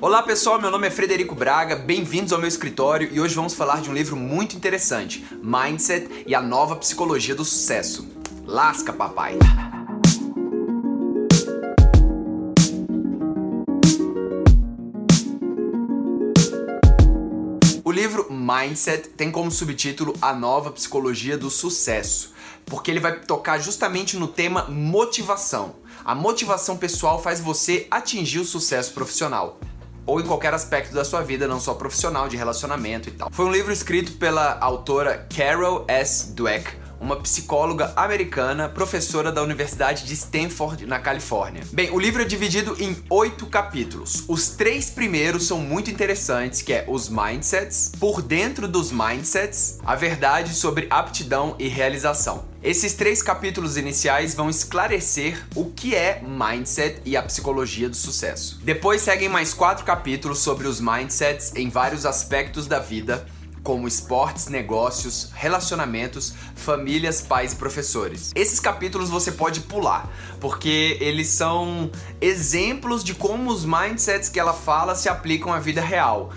Olá pessoal, meu nome é Frederico Braga, bem-vindos ao meu escritório e hoje vamos falar de um livro muito interessante, Mindset e a Nova Psicologia do Sucesso. Lasca, papai! O livro Mindset tem como subtítulo A Nova Psicologia do Sucesso, porque ele vai tocar justamente no tema motivação. A motivação pessoal faz você atingir o sucesso profissional ou em qualquer aspecto da sua vida, não só profissional, de relacionamento e tal. Foi um livro escrito pela autora Carol S. Dweck, uma psicóloga americana, professora da Universidade de Stanford, na Califórnia. Bem, o livro é dividido em oito capítulos. Os três primeiros são muito interessantes, que é os mindsets, por dentro dos mindsets, a verdade sobre aptidão e realização. Esses três capítulos iniciais vão esclarecer o que é mindset e a psicologia do sucesso. Depois seguem mais quatro capítulos sobre os mindsets em vários aspectos da vida como esportes, negócios, relacionamentos, famílias, pais e professores. Esses capítulos você pode pular, porque eles são exemplos de como os mindsets que ela fala se aplicam à vida real.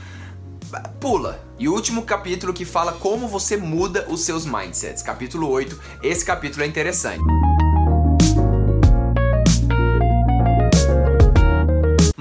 Pula. E o último capítulo que fala como você muda os seus mindsets, capítulo 8. Esse capítulo é interessante.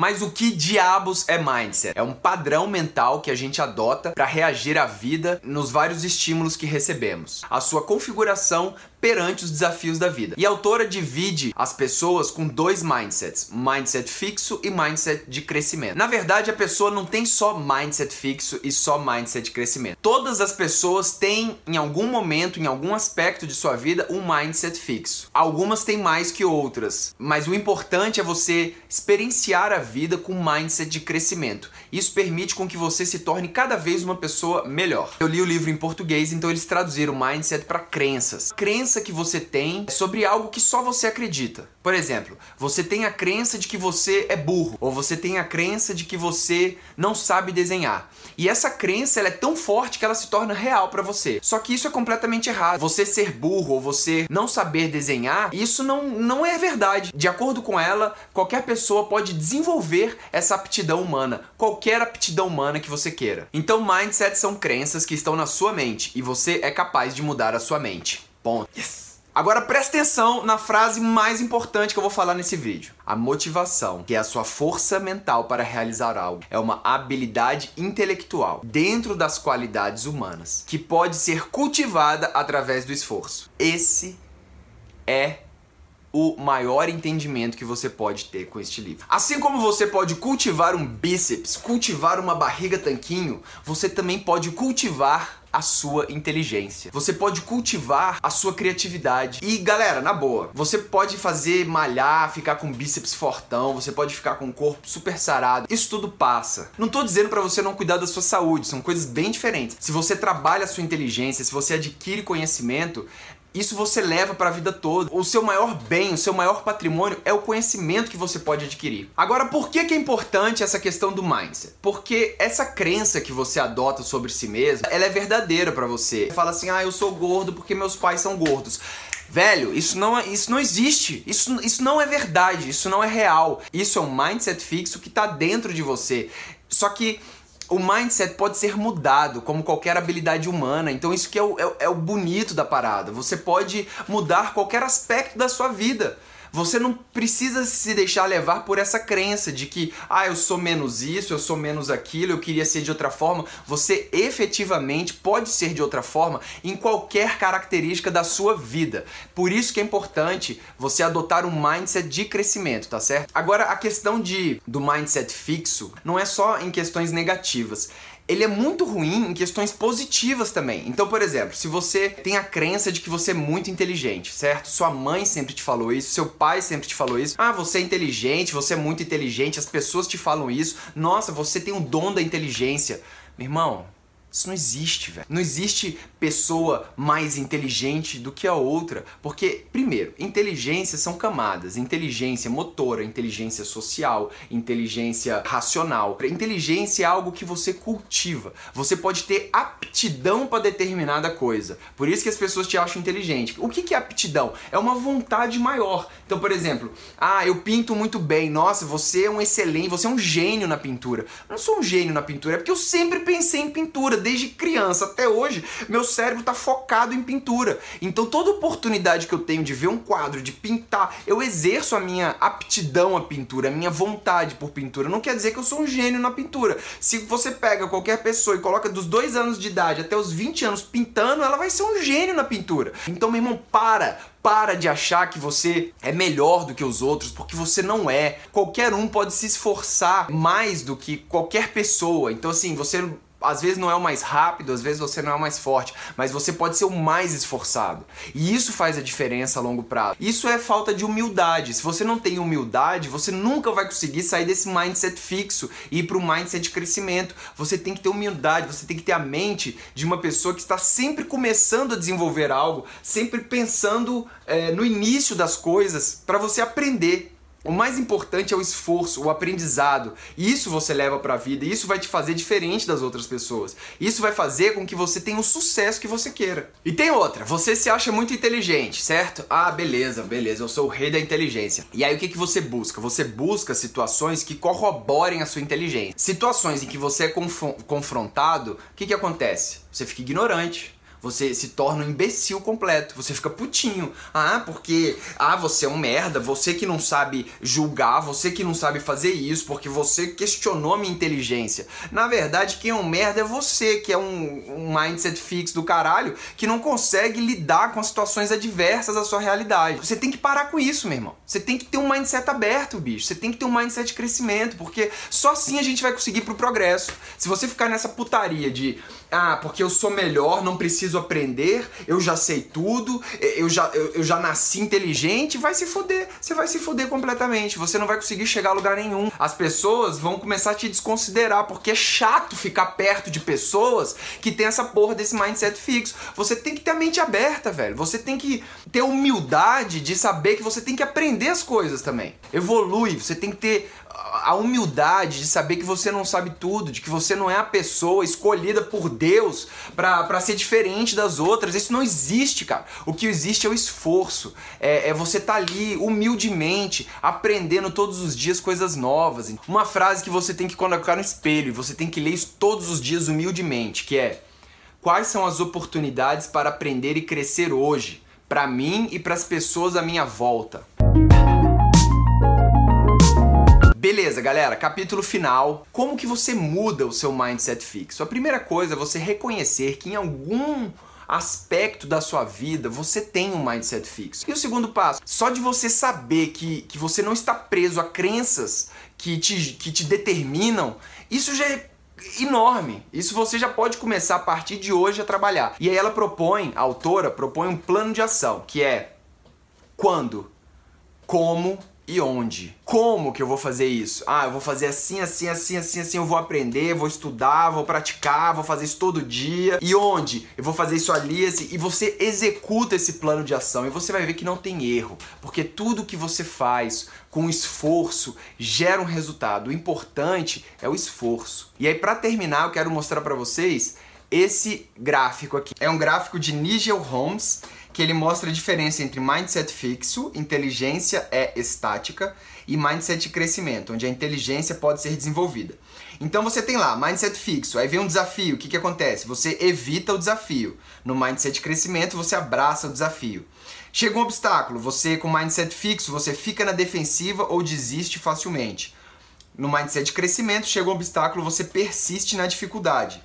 Mas o que diabos é mindset? É um padrão mental que a gente adota para reagir à vida nos vários estímulos que recebemos. A sua configuração perante os desafios da vida. E a autora divide as pessoas com dois mindsets: mindset fixo e mindset de crescimento. Na verdade, a pessoa não tem só mindset fixo e só mindset de crescimento. Todas as pessoas têm, em algum momento, em algum aspecto de sua vida, um mindset fixo. Algumas têm mais que outras, mas o importante é você experienciar a vida com mindset de crescimento. Isso permite com que você se torne cada vez uma pessoa melhor. Eu li o livro em português, então eles traduziram mindset para crenças. Crenças crença que você tem sobre algo que só você acredita. Por exemplo, você tem a crença de que você é burro, ou você tem a crença de que você não sabe desenhar. E essa crença ela é tão forte que ela se torna real para você. Só que isso é completamente errado. Você ser burro ou você não saber desenhar, isso não, não é verdade. De acordo com ela, qualquer pessoa pode desenvolver essa aptidão humana, qualquer aptidão humana que você queira. Então, mindset são crenças que estão na sua mente e você é capaz de mudar a sua mente. Ponto. Yes! Agora presta atenção na frase mais importante que eu vou falar nesse vídeo. A motivação, que é a sua força mental para realizar algo, é uma habilidade intelectual dentro das qualidades humanas que pode ser cultivada através do esforço. Esse é o maior entendimento que você pode ter com este livro. Assim como você pode cultivar um bíceps, cultivar uma barriga tanquinho, você também pode cultivar a sua inteligência. Você pode cultivar a sua criatividade. E galera, na boa, você pode fazer malhar, ficar com bíceps fortão, você pode ficar com o corpo super sarado. Isso tudo passa. Não tô dizendo para você não cuidar da sua saúde, são coisas bem diferentes. Se você trabalha a sua inteligência, se você adquire conhecimento, isso você leva para a vida toda. O seu maior bem, o seu maior patrimônio é o conhecimento que você pode adquirir. Agora, por que, que é importante essa questão do mindset? Porque essa crença que você adota sobre si mesmo, ela é verdadeira para você. Você fala assim: "Ah, eu sou gordo porque meus pais são gordos". Velho, isso não, é, isso não existe. Isso, isso não é verdade. Isso não é real. Isso é um mindset fixo que está dentro de você. Só que o mindset pode ser mudado, como qualquer habilidade humana. Então, isso que é o, é, é o bonito da parada. Você pode mudar qualquer aspecto da sua vida. Você não precisa se deixar levar por essa crença de que, ah, eu sou menos isso, eu sou menos aquilo, eu queria ser de outra forma. Você efetivamente pode ser de outra forma em qualquer característica da sua vida. Por isso que é importante você adotar um mindset de crescimento, tá certo? Agora, a questão de do mindset fixo não é só em questões negativas ele é muito ruim em questões positivas também. Então, por exemplo, se você tem a crença de que você é muito inteligente, certo? Sua mãe sempre te falou isso, seu pai sempre te falou isso. Ah, você é inteligente, você é muito inteligente, as pessoas te falam isso. Nossa, você tem o dom da inteligência. Meu irmão, Isso não existe, velho. Não existe pessoa mais inteligente do que a outra. Porque, primeiro, inteligência são camadas. Inteligência motora, inteligência social, inteligência racional. Inteligência é algo que você cultiva. Você pode ter aptidão para determinada coisa. Por isso que as pessoas te acham inteligente. O que é aptidão? É uma vontade maior. Então, por exemplo, ah, eu pinto muito bem. Nossa, você é um excelente, você é um gênio na pintura. Eu não sou um gênio na pintura, é porque eu sempre pensei em pintura desde criança até hoje, meu cérebro está focado em pintura. Então toda oportunidade que eu tenho de ver um quadro, de pintar, eu exerço a minha aptidão à pintura, a minha vontade por pintura. Não quer dizer que eu sou um gênio na pintura. Se você pega qualquer pessoa e coloca dos dois anos de idade até os 20 anos pintando, ela vai ser um gênio na pintura. Então, meu irmão, para, para de achar que você é melhor do que os outros, porque você não é. Qualquer um pode se esforçar mais do que qualquer pessoa. Então, assim, você às vezes não é o mais rápido, às vezes você não é o mais forte, mas você pode ser o mais esforçado. E isso faz a diferença a longo prazo. Isso é falta de humildade. Se você não tem humildade, você nunca vai conseguir sair desse mindset fixo e ir para o mindset de crescimento. Você tem que ter humildade, você tem que ter a mente de uma pessoa que está sempre começando a desenvolver algo, sempre pensando é, no início das coisas para você aprender. O mais importante é o esforço, o aprendizado. Isso você leva para a vida, isso vai te fazer diferente das outras pessoas. Isso vai fazer com que você tenha o sucesso que você queira. E tem outra, você se acha muito inteligente, certo? Ah, beleza, beleza, eu sou o rei da inteligência. E aí o que, que você busca? Você busca situações que corroborem a sua inteligência. Situações em que você é confrontado, o que, que acontece? Você fica ignorante você se torna um imbecil completo. Você fica putinho. Ah, porque ah, você é um merda, você que não sabe julgar, você que não sabe fazer isso, porque você questionou minha inteligência. Na verdade, quem é um merda é você, que é um, um mindset fixo do caralho, que não consegue lidar com situações adversas à sua realidade. Você tem que parar com isso, meu irmão. Você tem que ter um mindset aberto, bicho. Você tem que ter um mindset de crescimento, porque só assim a gente vai conseguir pro progresso. Se você ficar nessa putaria de ah, porque eu sou melhor, não preciso aprender, eu já sei tudo, eu já, eu, eu, já nasci inteligente, vai se foder. Você vai se foder completamente. Você não vai conseguir chegar a lugar nenhum. As pessoas vão começar a te desconsiderar, porque é chato ficar perto de pessoas que tem essa porra desse mindset fixo. Você tem que ter a mente aberta, velho. Você tem que ter humildade de saber que você tem que aprender as coisas também. Evolui, você tem que ter a humildade de saber que você não sabe tudo, de que você não é a pessoa escolhida por Deus para ser diferente das outras. Isso não existe, cara. O que existe é o esforço. É, é você estar tá ali humildemente, aprendendo todos os dias coisas novas. Uma frase que você tem que colocar no espelho e você tem que ler isso todos os dias humildemente, que é: Quais são as oportunidades para aprender e crescer hoje, para mim e para as pessoas à minha volta? Beleza, galera, capítulo final. Como que você muda o seu mindset fixo? A primeira coisa é você reconhecer que em algum aspecto da sua vida você tem um mindset fixo. E o segundo passo, só de você saber que, que você não está preso a crenças que te, que te determinam, isso já é enorme. Isso você já pode começar a partir de hoje a trabalhar. E aí ela propõe, a autora propõe um plano de ação, que é quando, como e onde? Como que eu vou fazer isso? Ah, eu vou fazer assim, assim, assim, assim, assim, eu vou aprender, vou estudar, vou praticar, vou fazer isso todo dia. E onde? Eu vou fazer isso ali, assim, e você executa esse plano de ação e você vai ver que não tem erro, porque tudo que você faz com esforço gera um resultado. O importante é o esforço. E aí para terminar, eu quero mostrar para vocês esse gráfico aqui. É um gráfico de Nigel Holmes que ele mostra a diferença entre mindset fixo, inteligência é estática, e mindset de crescimento, onde a inteligência pode ser desenvolvida. Então você tem lá, mindset fixo, aí vem um desafio, o que, que acontece? Você evita o desafio. No mindset de crescimento, você abraça o desafio. Chega um obstáculo, você com mindset fixo, você fica na defensiva ou desiste facilmente. No mindset de crescimento, chega um obstáculo, você persiste na dificuldade.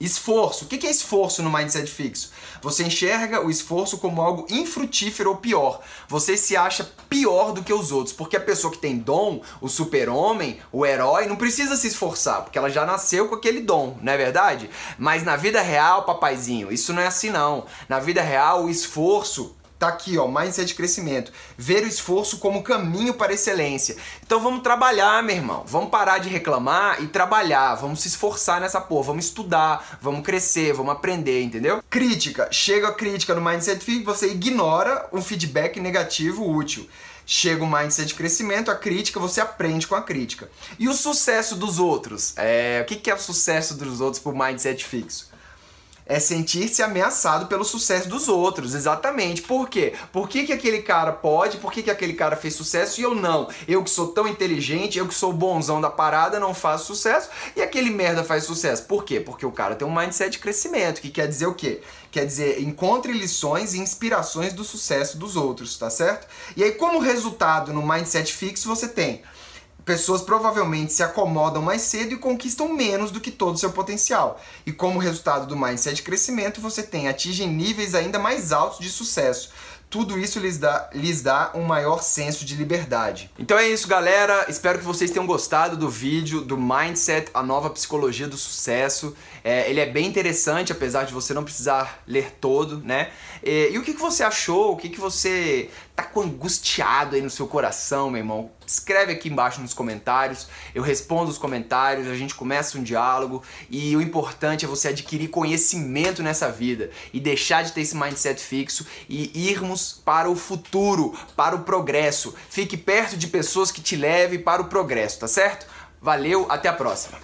Esforço. O que é esforço no mindset fixo? Você enxerga o esforço como algo infrutífero ou pior. Você se acha pior do que os outros, porque a pessoa que tem dom, o super-homem, o herói, não precisa se esforçar, porque ela já nasceu com aquele dom, não é verdade? Mas na vida real, papaizinho, isso não é assim não. Na vida real, o esforço Tá aqui, ó, mindset de crescimento. Ver o esforço como caminho para excelência. Então vamos trabalhar, meu irmão. Vamos parar de reclamar e trabalhar. Vamos se esforçar nessa porra. Vamos estudar, vamos crescer, vamos aprender, entendeu? Crítica. Chega a crítica no mindset fixo, você ignora um feedback negativo útil. Chega o mindset de crescimento, a crítica, você aprende com a crítica. E o sucesso dos outros? É, o que é o sucesso dos outros por mindset fixo? É sentir-se ameaçado pelo sucesso dos outros, exatamente. Por quê? Por que, que aquele cara pode, por que, que aquele cara fez sucesso e eu não? Eu que sou tão inteligente, eu que sou bonzão da parada, não faço sucesso e aquele merda faz sucesso. Por quê? Porque o cara tem um mindset de crescimento, que quer dizer o quê? Quer dizer, encontre lições e inspirações do sucesso dos outros, tá certo? E aí, como resultado no mindset fixo, você tem pessoas provavelmente se acomodam mais cedo e conquistam menos do que todo o seu potencial. E como resultado do mindset de crescimento, você tem níveis ainda mais altos de sucesso. Tudo isso lhes dá, lhes dá um maior senso de liberdade. Então é isso, galera. Espero que vocês tenham gostado do vídeo do Mindset, a nova psicologia do sucesso. É, ele é bem interessante, apesar de você não precisar ler todo, né? E, e o que, que você achou? O que, que você tá com angustiado aí no seu coração, meu irmão? Escreve aqui embaixo nos comentários, eu respondo os comentários, a gente começa um diálogo e o importante é você adquirir conhecimento nessa vida e deixar de ter esse mindset fixo e irmos para o futuro, para o progresso. Fique perto de pessoas que te levem para o progresso, tá certo? Valeu, até a próxima.